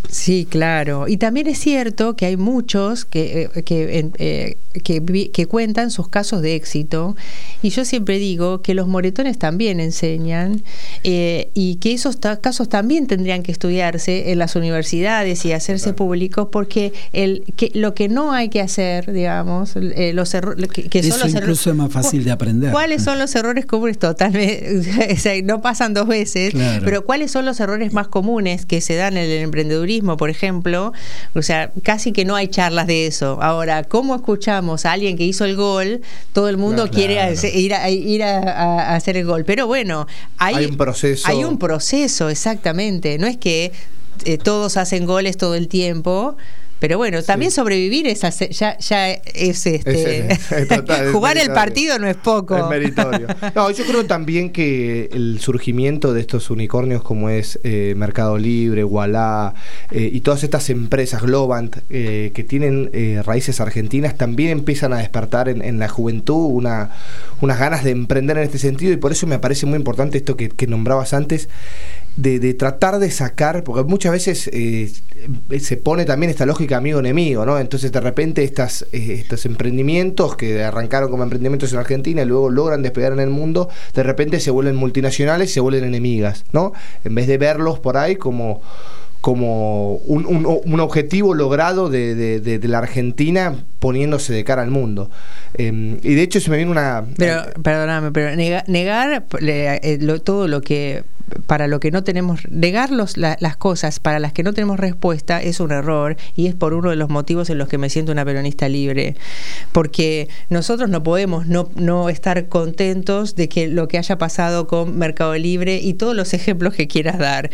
sí, claro. Y también es cierto que hay muchos que, eh, que, eh, que, que, cuentan sus casos de éxito. Y yo siempre digo que los moretones también enseñan eh, y que esos casos también tendrían que estudiarse en las universidades y hacerse públicos porque el, que, lo que no hay que hacer, digamos, los errores... Que, Eso son los incluso es más fácil de aprender. ¿Cuáles son los errores comunes? Totalmente, no pasan dos veces, pero ¿cuáles son los errores más comunes que se dan en el emprendedurismo, por ejemplo, o sea, casi que no hay charlas de eso. Ahora, ¿cómo escuchamos a alguien que hizo el gol? Todo el mundo quiere ir, a, ir a, hacer el gol. Pero bueno, hay, un proceso. Hay un proceso, exactamente. No es que eh, todos hacen goles todo el tiempo. Pero bueno, también sobrevivir es ya, ya es este jugar el partido no es poco. Es meritorio. No, yo creo también que el surgimiento de estos unicornios como es eh, Mercado Libre, Wallah eh, y todas estas empresas Globant eh, que tienen raíces argentinas también empiezan a despertar en, la juventud una, unas ganas de emprender en este sentido y por eso me parece muy importante esto que, que nombrabas antes de, tratar de sacar, porque muchas veces eh, se pone también esta lógica amigo-enemigo, ¿no? Entonces de repente estas, eh, estos emprendimientos que arrancaron como emprendimientos en Argentina y luego logran despegar en el mundo, de repente se vuelven multinacionales se vuelven enemigas, ¿no? En vez de verlos por ahí como como un, un, objetivo logrado de, de, la Argentina poniéndose de cara al mundo. Em, y de hecho se me viene una... Pero, perdóname, pero negar, eh, todo lo que para lo que no tenemos, negar las cosas para las que no tenemos respuesta es un error y es por uno de los motivos en los que me siento una peronista libre. Porque nosotros no podemos no, no estar contentos de que lo que haya pasado con Mercado Libre y todos los ejemplos que quieras dar.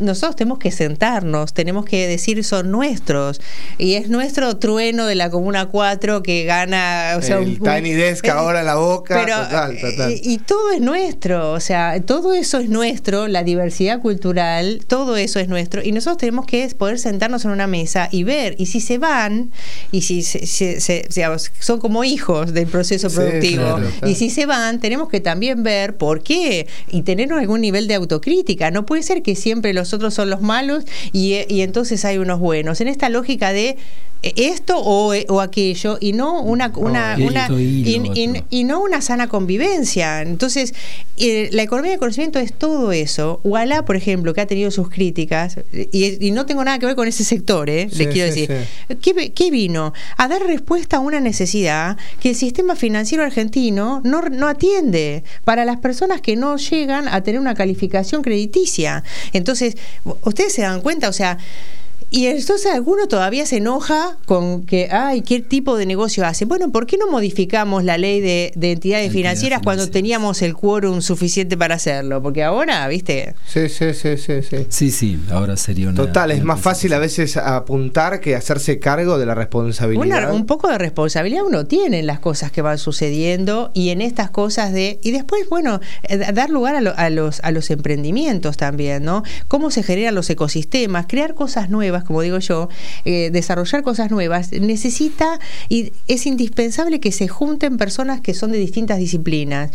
nosotros tenemos que sentarnos, tenemos que decir son nuestros. Y es nuestro trueno de la Comuna 4 que gana... O sea, El Tiny Desk ahora en la boca. total, total. y todo es nuestro, o sea, todo eso es nuestro la diversidad cultural, todo eso es nuestro, y nosotros tenemos que poder sentarnos en una mesa y ver, y si se van, y si se, son como hijos del proceso productivo, y si se van, tenemos que también ver por qué, y tener algún nivel de autocrítica. No puede ser que siempre los otros son los malos y, y entonces hay unos buenos. En esta lógica de esto o, o, aquello y no una, una, una y, no una sana convivencia. Entonces, eh, la economía del conocimiento es todo eso. Walla, por ejemplo, que ha tenido sus críticas, y, no tengo nada que ver con ese sector, ¿eh? les quiero decir, ¿qué, vino? A dar respuesta a una necesidad que el sistema financiero argentino no, no atiende para las personas que no llegan a tener una calificación crediticia. Entonces, ustedes se dan cuenta, o sea, y entonces alguno todavía se enoja con que, ay, ¿qué tipo de negocio hace? Bueno, ¿por qué no modificamos la ley de, entidades financieras cuando teníamos el quórum suficiente para hacerlo? Porque ahora, ¿viste? Sí, sí, sí, sí. Sí, sí, sí ahora sería una... Total, es más fácil a veces apuntar que hacerse cargo de la responsabilidad. un poco de responsabilidad uno tiene en las cosas que van sucediendo y en estas cosas de... Y después, bueno, eh, dar lugar a, los, a los emprendimientos también, ¿no? Cómo se generan los ecosistemas, crear cosas nuevas como digo yo, eh, desarrollar cosas nuevas, necesita y es indispensable que se junten personas que son de distintas disciplinas.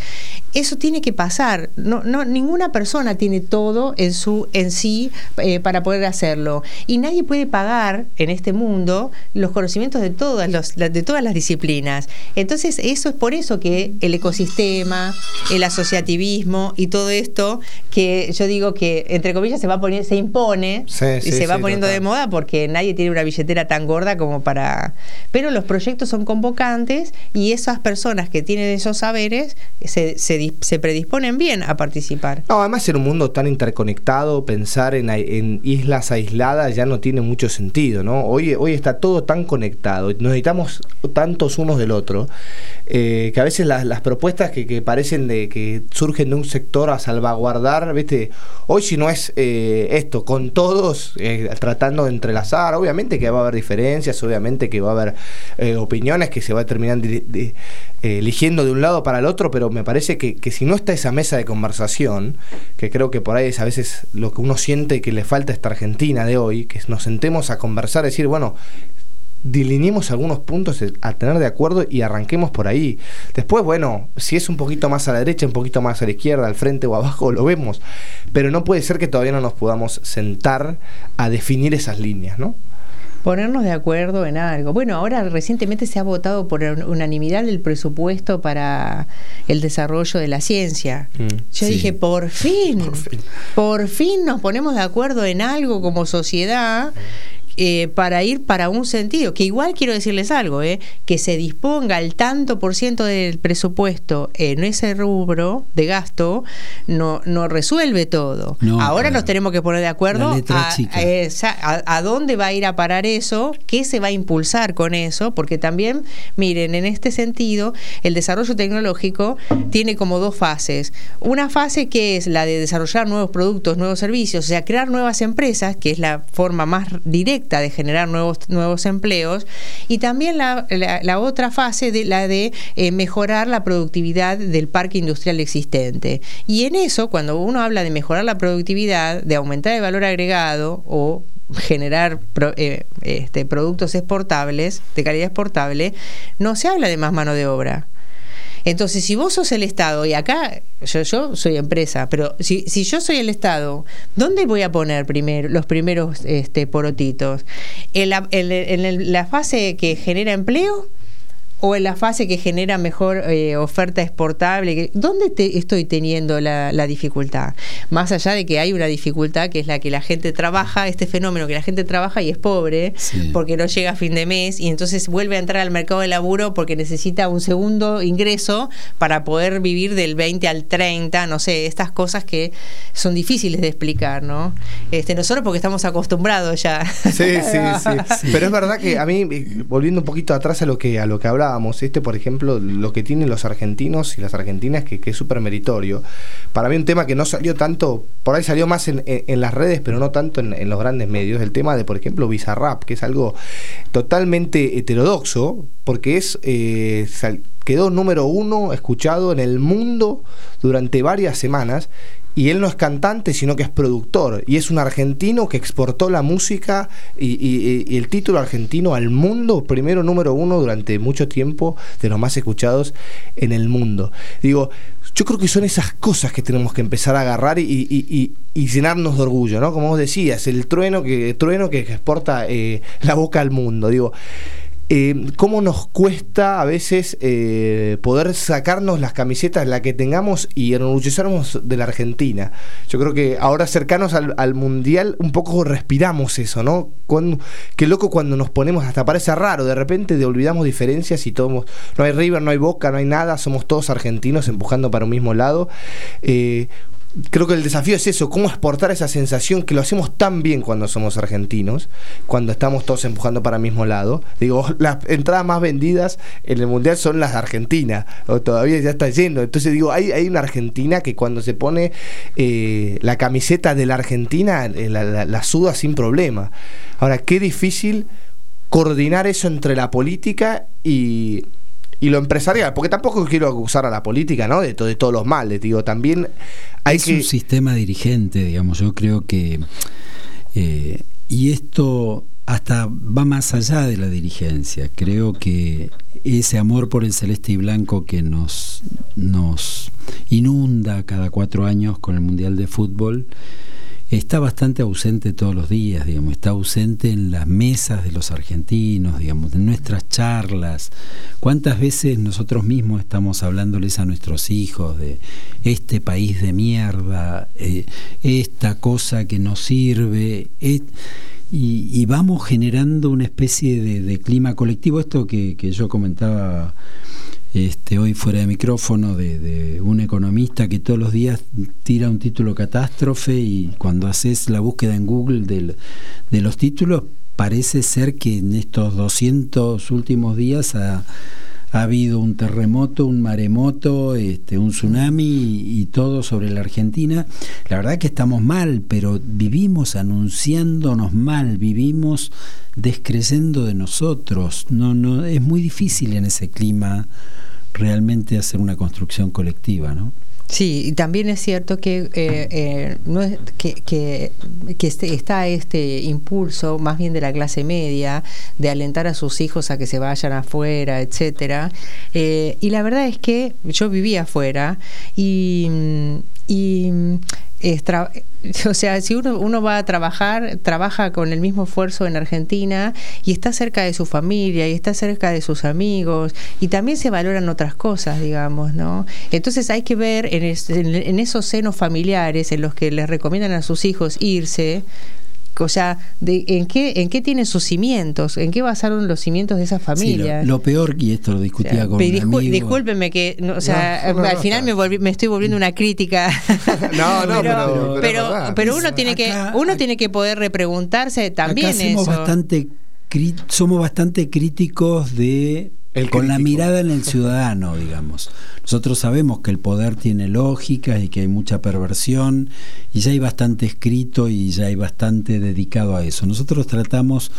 Eso tiene que pasar. No, no, ninguna persona tiene todo en su en sí eh, para poder hacerlo. Y nadie puede pagar en este mundo los conocimientos de todas, los, de todas las disciplinas. Entonces, eso es por eso que el ecosistema, el asociativismo y todo esto, que yo digo que entre comillas se va a poner, se impone y se va poniendo de moda porque nadie tiene una billetera tan gorda como para... Pero los proyectos son convocantes y esas personas que tienen esos saberes se, se, predisponen bien a participar. No, además en un mundo tan interconectado, pensar en, en, islas aisladas ya no tiene mucho sentido, ¿no? Hoy, hoy está todo tan conectado, necesitamos tantos unos del otro, eh, que a veces las, las propuestas que, que, parecen de que surgen de un sector a salvaguardar, ¿viste? Hoy si no es eh, esto, con todos, eh, tratando entrelazar, obviamente que va a haber diferencias, obviamente que va a haber eh, opiniones que se va a terminar de, de, eligiendo de un lado para el otro, pero me parece que, que, si no está esa mesa de conversación, que creo que por ahí es a veces lo que uno siente que le falta a esta Argentina de hoy, que nos sentemos a conversar, decir, bueno, delineemos algunos puntos a tener de acuerdo y arranquemos por ahí. Después, bueno, si es un poquito más a la derecha, un poquito más a la izquierda, al frente o abajo, lo vemos. Pero no puede ser que todavía no nos podamos sentar a definir esas líneas, ¿no? ponernos de acuerdo en algo. Bueno, ahora recientemente se ha votado por unanimidad el presupuesto para el desarrollo de la ciencia. Mm, Yo sí. dije, por fin, por fin, por fin nos ponemos de acuerdo en algo como sociedad eh, para ir para un sentido, que igual quiero decirles algo, eh, que se disponga el tanto por ciento del presupuesto en ese rubro de gasto, no, no resuelve todo. No, Ahora nos tenemos que poner de acuerdo a, a, a, dónde va a ir a parar eso, qué se va a impulsar con eso, porque también, miren, en este sentido, el desarrollo tecnológico tiene como dos fases. Una fase que es la de desarrollar nuevos productos, nuevos servicios, o sea, crear nuevas empresas, que es la forma más directa de generar nuevos, nuevos empleos, y también la, la, la otra fase de la de eh, mejorar la productividad del parque industrial existente. Y en eso, cuando uno habla de mejorar la productividad, de aumentar el valor agregado o generar pro, eh, este, productos exportables, de calidad exportable, no se habla de más mano de obra. Entonces, si vos sos el Estado, y acá yo, yo soy empresa, pero si, si yo soy el Estado, ¿dónde voy a poner primero los primeros este, porotitos? ¿En la, en, en la fase que genera empleo? O en la fase que genera mejor eh, oferta exportable? ¿Dónde te estoy teniendo la, la, dificultad? Más allá de que hay una dificultad que es la que la gente trabaja, este fenómeno que la gente trabaja y es pobre sí. porque no llega a fin de mes y entonces vuelve a entrar al mercado de laburo porque necesita un segundo ingreso para poder vivir del 20 al 30, no sé, estas cosas que son difíciles de explicar, ¿no? Este, nosotros porque estamos acostumbrados ya. Sí, sí, sí, sí. Pero es verdad que a mí, volviendo un poquito atrás a lo que, a lo que hablaba, este, por ejemplo, lo que tienen los argentinos y las argentinas, que, es súper meritorio. Para mí un tema que no salió tanto, por ahí salió más en, en, las redes, pero no tanto en, en, los grandes medios, el tema de, por ejemplo, Bizarrap, que es algo totalmente heterodoxo, porque es... Eh, quedó número uno escuchado en el mundo durante varias semanas y él no es cantante, sino que es productor. Y es un argentino que exportó la música y, el título argentino al mundo, primero número uno durante mucho tiempo, de los más escuchados en el mundo. Digo, yo creo que son esas cosas que tenemos que empezar a agarrar y, y llenarnos de orgullo, ¿no? Como vos decías, el trueno que, trueno que exporta eh, la boca al mundo. Digo, eh, cómo nos cuesta a veces eh, poder sacarnos las camisetas, la que tengamos, y enorgullecernos de la Argentina. Yo creo que ahora cercanos al, al Mundial un poco respiramos eso, ¿no? Qué loco cuando nos ponemos, hasta parece raro, de repente de olvidamos diferencias y todos, no hay River, no hay Boca, no hay nada, somos todos argentinos empujando para un mismo lado. Eh, creo que el desafío es eso, cómo exportar esa sensación que lo hacemos tan bien cuando somos argentinos, cuando estamos todos empujando para el mismo lado. Digo, las entradas más vendidas en el Mundial son las de Argentina, o todavía ya está yendo. Entonces digo, hay, hay una Argentina que cuando se pone eh, la camiseta de la Argentina, eh, la, la, la suda sin problema. Ahora, qué difícil coordinar eso entre la política y y lo empresarial, porque tampoco quiero acusar a la política, ¿no? De, to de todos los males, digo, también hay es que... un sistema dirigente, digamos, yo creo que... Eh, y esto hasta va más allá de la dirigencia, creo que ese amor por el celeste y blanco que nos, nos inunda cada cuatro años con el Mundial de Fútbol, está bastante ausente todos los días, digamos, está ausente en las mesas de los argentinos, digamos, en nuestras charlas. ¿Cuántas veces nosotros mismos estamos hablándoles a nuestros hijos de este país de mierda, eh, esta cosa que no sirve? Y, y, vamos generando una especie de, clima colectivo, esto que, que yo comentaba este, hoy fuera de micrófono de, de, un economista que todos los días tira un título catástrofe y cuando haces la búsqueda en Google de, de los títulos parece ser que en estos 200 últimos días ha, ha habido un terremoto, un maremoto, este, un tsunami y, todo sobre la Argentina. La verdad que estamos mal, pero vivimos anunciándonos mal, vivimos descreyendo de nosotros. No, no, es muy difícil en ese clima realmente hacer una construcción colectiva, ¿no? Sí, y también es cierto que, eh, eh, no es, que, que, este- está este impulso más bien de la clase media de alentar a sus hijos a que se vayan afuera, etcétera. Eh, y la verdad es que yo vivía afuera y, y es tra- o sea, si uno, uno va a trabajar, trabaja con el mismo esfuerzo en Argentina y está cerca de su familia y está cerca de sus amigos y también se valoran otras cosas, digamos, ¿no? Entonces hay que ver en, es- en- en esos senos familiares en los que les recomiendan a sus hijos irse, o sea, de, en qué en qué tienen sus cimientos, en qué basaron los cimientos de esas Sí, familias. lo, lo peor, y esto lo O discutía sea, con un discul- amigo. discúlpeme que, no, o sea, No, no, no, al final me, volví- me estoy volviendo una crítica. No, no, pero- pero, uno tiene que uno acá- tiene que poder repreguntarse también Acá somos eso. bastante somos bastante críticos de El con la mirada en el ciudadano, digamos. Nosotros sabemos que el poder tiene lógica y que hay mucha perversión y ya hay bastante escrito y ya hay bastante dedicado a eso. Nosotros tratamos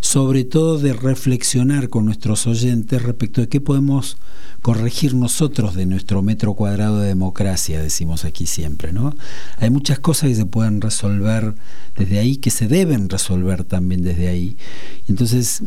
sobre todo de reflexionar con nuestros oyentes respecto de qué podemos corregir nosotros de nuestro metro cuadrado de democracia, decimos aquí siempre, ¿no? Hay muchas cosas que se pueden resolver desde ahí, que se deben resolver también desde ahí. Entonces,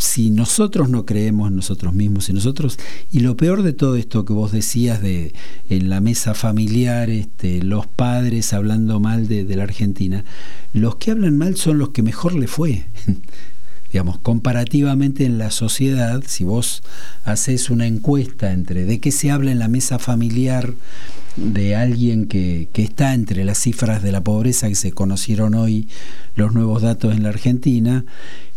si nosotros no creemos en nosotros mismos, si nosotros, y lo peor de todo esto que vos decías de en la mesa familiar, este, los padres hablando mal de, de la Argentina, los que hablan mal son los que mejor le fue. Digamos, comparativamente en la sociedad, si vos haces una encuesta entre de qué se habla en la mesa familiar de alguien que, que está entre las cifras de la pobreza que se conocieron hoy, los nuevos datos en la Argentina,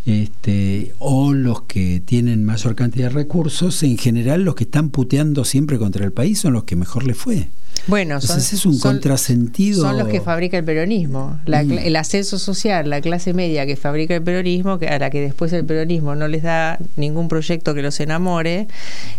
este, o los que tienen mayor cantidad de recursos, en general los que están puteando siempre contra el país son los que mejor le fue. Bueno, son, Entonces es un son- contrasentido. Son los que fabrica el peronismo. La Mm. El ascenso social, la clase media que fabrica el peronismo, que a la que después el peronismo no les da ningún proyecto que los enamore,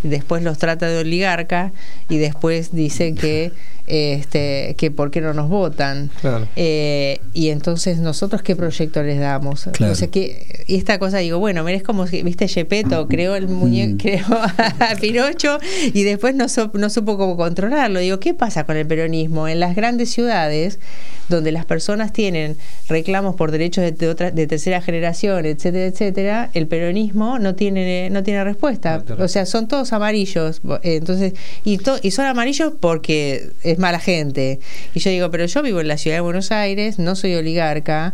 después los trata de oligarca y después dice que este que por qué no nos votan. Claro. Eh, y entonces nosotros qué proyecto les damos. Claro. O sea que y esta cosa digo, bueno, mira, es como viste Gepetto creó el muñeco, Mm. creó a Pinocho y después no, sup- no supo cómo controlarlo. Digo, ¿qué pasa con el peronismo? En las grandes ciudades, donde las personas tienen reclamos por derechos de, de otra, de tercera generación, etcétera, etcétera, el peronismo no tiene, no tiene respuesta. O sea, son todos amarillos. Eh, Entonces, y, to- y son amarillos porque es mala gente. Y yo digo, pero yo vivo en la ciudad de Buenos Aires, no soy oligarca,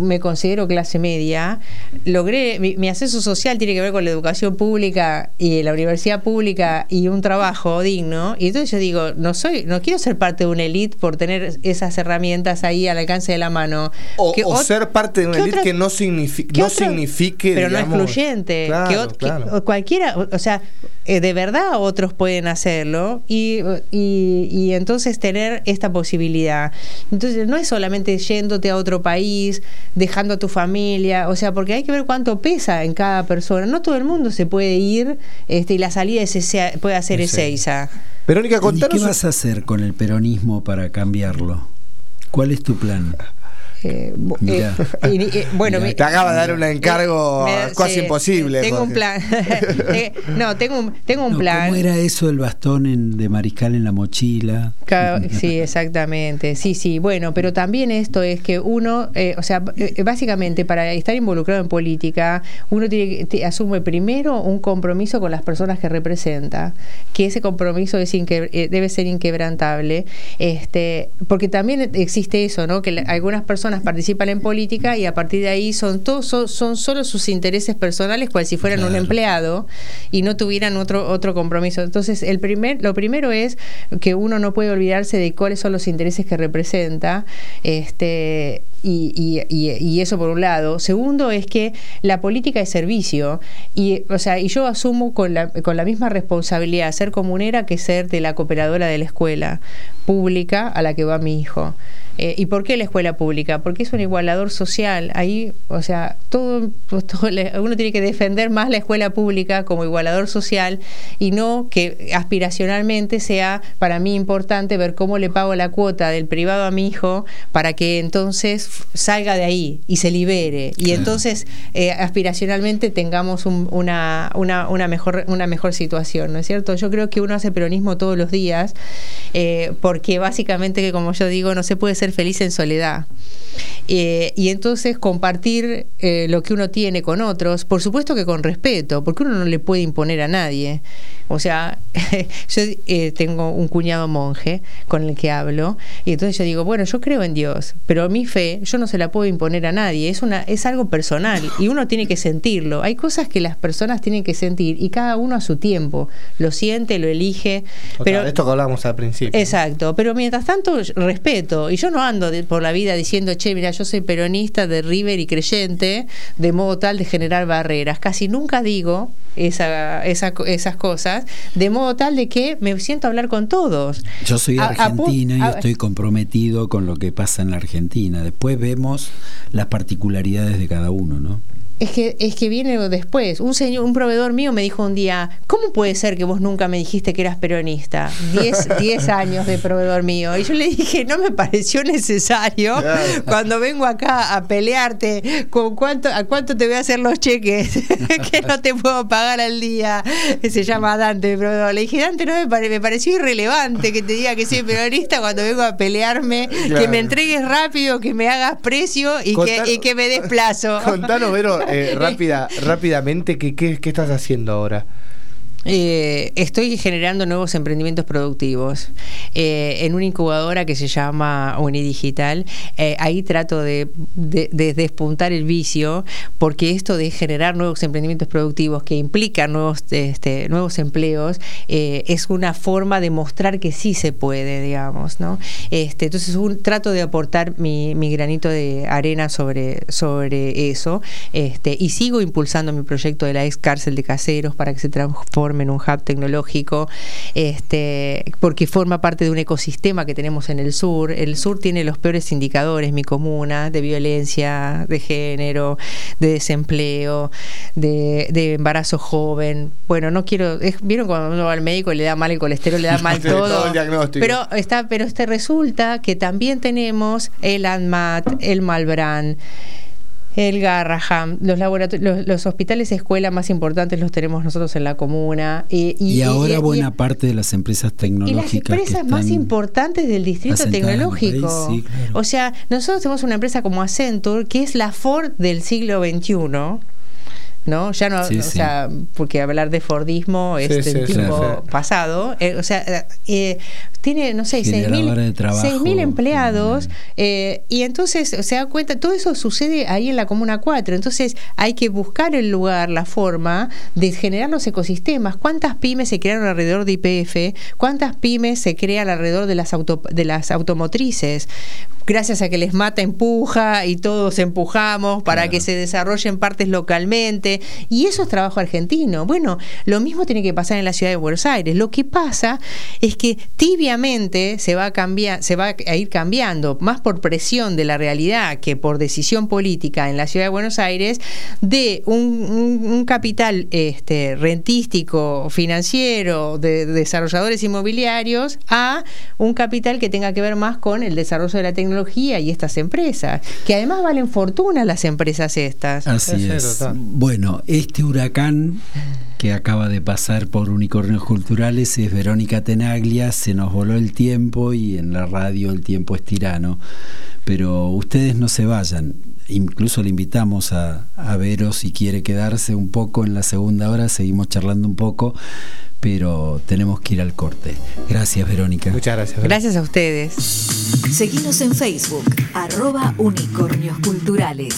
me considero clase media, logré, mi, mi ascenso social tiene que ver con la educación pública y la universidad pública y un trabajo digno. Y entonces yo digo, no soy, no quiero ser parte de una élite por tener esas herramientas ahí al alcance de la mano. O, Que o ot- ser parte de una ¿qué élite otra- que no, signifi- ¿Qué no otro- signifique. pero digamos- no excluyente Claro, que, cualquiera o, sea eh, de verdad otros pueden hacerlo y, y, y entonces tener esta posibilidad entonces no es solamente yéndote a otro país dejando a tu familia o sea porque hay que ver cuánto pesa en cada persona no todo el mundo se puede ir este y la salida es ese, puede hacer Ese. Ezeiza Verónica, ¿Y contanos. qué vas a hacer con el peronismo para cambiarlo? ¿Cuál es tu plan? Eh, eh, y- y- bueno, Te acaba de dar un encargo me da- casi sí, imposible. Tengo un plan. Eh, no, tengo un, tengo un No, plan. ¿Cómo era eso el bastón en- de mariscal en la mochila? Sí, exactamente. Sí, sí. Bueno, pero también esto es que uno, eh, o sea, eh, básicamente para estar involucrado en política, uno tiene que- te- asume primero un compromiso con las personas que representa, que ese compromiso es inque- eh, debe ser inquebrantable, este, porque también existe eso, ¿no? Que la- algunas personas participan en política y a partir de ahí son todos son, son solo sus intereses personales, cual si fueran un empleado y no tuvieran otro otro compromiso. Entonces, el primer lo primero es que uno no puede olvidarse de cuáles son los intereses que representa, este y, y, eso por un lado. Segundo es que la política es servicio y, o sea, y yo asumo con la, con la misma responsabilidad ser comunera que ser de la cooperadora de la escuela pública a la que va mi hijo. Eh, ¿Y por qué la escuela pública? Porque es un igualador social. Ahí, o sea, todo, pues, uno tiene que defender más la escuela pública como igualador social y no que aspiracionalmente sea para mí importante ver cómo le pago la cuota del privado a mi hijo para que entonces salga de ahí y se libere. Y entonces eh, aspiracionalmente tengamos una, una, una, mejor, una mejor situación, ¿no es cierto? Yo creo que uno hace peronismo todos los días eh, porque básicamente, que como yo digo, no se puede ser feliz en soledad. Eh, y entonces compartir eh, lo que uno tiene con otros, por supuesto que con respeto, porque uno no le puede imponer a nadie. O sea, yo eh, tengo un cuñado monje con el que hablo y entonces yo digo, bueno, yo creo en Dios, pero mi fe yo no se la puedo imponer a nadie, es, una, es algo personal y uno tiene que sentirlo. Hay cosas que las personas tienen que sentir y cada uno a su tiempo lo siente, lo elige. pero, esto que hablábamos al principio. Exacto, pero mientras tanto respeto y yo no ando por la vida diciendo, che, mira, yo soy peronista de River y creyente, de modo tal de generar barreras. Casi nunca digo esa, esas cosas, de modo tal de que me siento a hablar con todos. Yo soy argentino y estoy comprometido con lo que pasa en la Argentina. Después vemos las particularidades de cada uno, ¿no? Es que, es que viene después. Un señor, un proveedor mío me dijo un día, ¿cómo puede ser que vos nunca me dijiste que eras peronista? Diez, años de proveedor mío. Y yo le dije, no me pareció necesario cuando vengo acá a pelearte con cuánto, a cuánto te voy a hacer los cheques que no te puedo pagar al día. Se llama Dante, proveedor. Le dije, Dante, no me, me pareció irrelevante que te diga que soy peronista cuando vengo a pelearme, que me entregues rápido, que me hagas precio y, que, y que me des plazo. Contanos, Vero, eh, rápida, rápidamente, ¿qué, qué, ¿qué estás haciendo ahora? Eh, estoy generando nuevos emprendimientos productivos eh, en una incubadora que se llama Unidigital. Eh, ahí trato de, despuntar el vicio porque esto de generar nuevos emprendimientos productivos que implican nuevos, este, nuevos empleos es una forma de mostrar que sí se puede, digamos. ¿no? Este, entonces trato de aportar mi, granito de arena sobre, sobre eso este, y sigo impulsando mi proyecto de la ex cárcel de caseros para que se transforme en un hub tecnológico, este, porque forma parte de un ecosistema que tenemos en el sur. El sur tiene los peores indicadores, mi comuna, de violencia de género, de desempleo, de, embarazo joven. Bueno, no quiero, vieron cuando uno va al médico y le da mal el colesterol, le da mal todo. pero está, pero este resulta que también tenemos el ANMAT, el Malbrán el Garraham, los, laboratorios, los, hospitales escuela más importantes los tenemos nosotros en la comuna. Y, ahora buena parte de las empresas tecnológicas. Y las empresas más importantes del distrito tecnológico. O sea, nosotros tenemos una empresa como Accenture, que es la Ford del siglo XXI ¿no? Ya no, o sea, porque hablar de Fordismo es del tiempo pasado, eh, o sea, eh, tiene, no sé, 6.000 empleados eh, y entonces se da cuenta, todo eso sucede ahí en la Comuna 4, entonces hay que buscar el lugar, la forma de generar los ecosistemas. ¿Cuántas pymes se crearon alrededor de IPF? ¿Cuántas pymes se crean alrededor de las, auto, de las automotrices? gracias a que les mata empuja y todos empujamos para que se desarrollen partes localmente y eso es trabajo argentino. Bueno, lo mismo tiene que pasar en la ciudad de Buenos Aires. Lo que pasa es que tibiamente se va a cambiar, se va a ir cambiando más por presión de la realidad que por decisión política en la ciudad de Buenos Aires de un, capital este, rentístico, financiero, de desarrolladores inmobiliarios a un capital que tenga que ver más con el desarrollo de la tecnología y estas empresas, que además valen fortuna las empresas estas. Así es. Bueno, este huracán que acaba de pasar por Unicornios Culturales es Verónica Tenaglia, se nos voló el tiempo y en la radio el tiempo es tirano, pero ustedes no se vayan, incluso le invitamos a, a veros si quiere quedarse un poco en la segunda hora, seguimos charlando un poco, pero tenemos que ir al corte. Gracias, Verónica. Muchas gracias. Gracias a ustedes. Seguimos en Facebook, arroba unicornios culturales.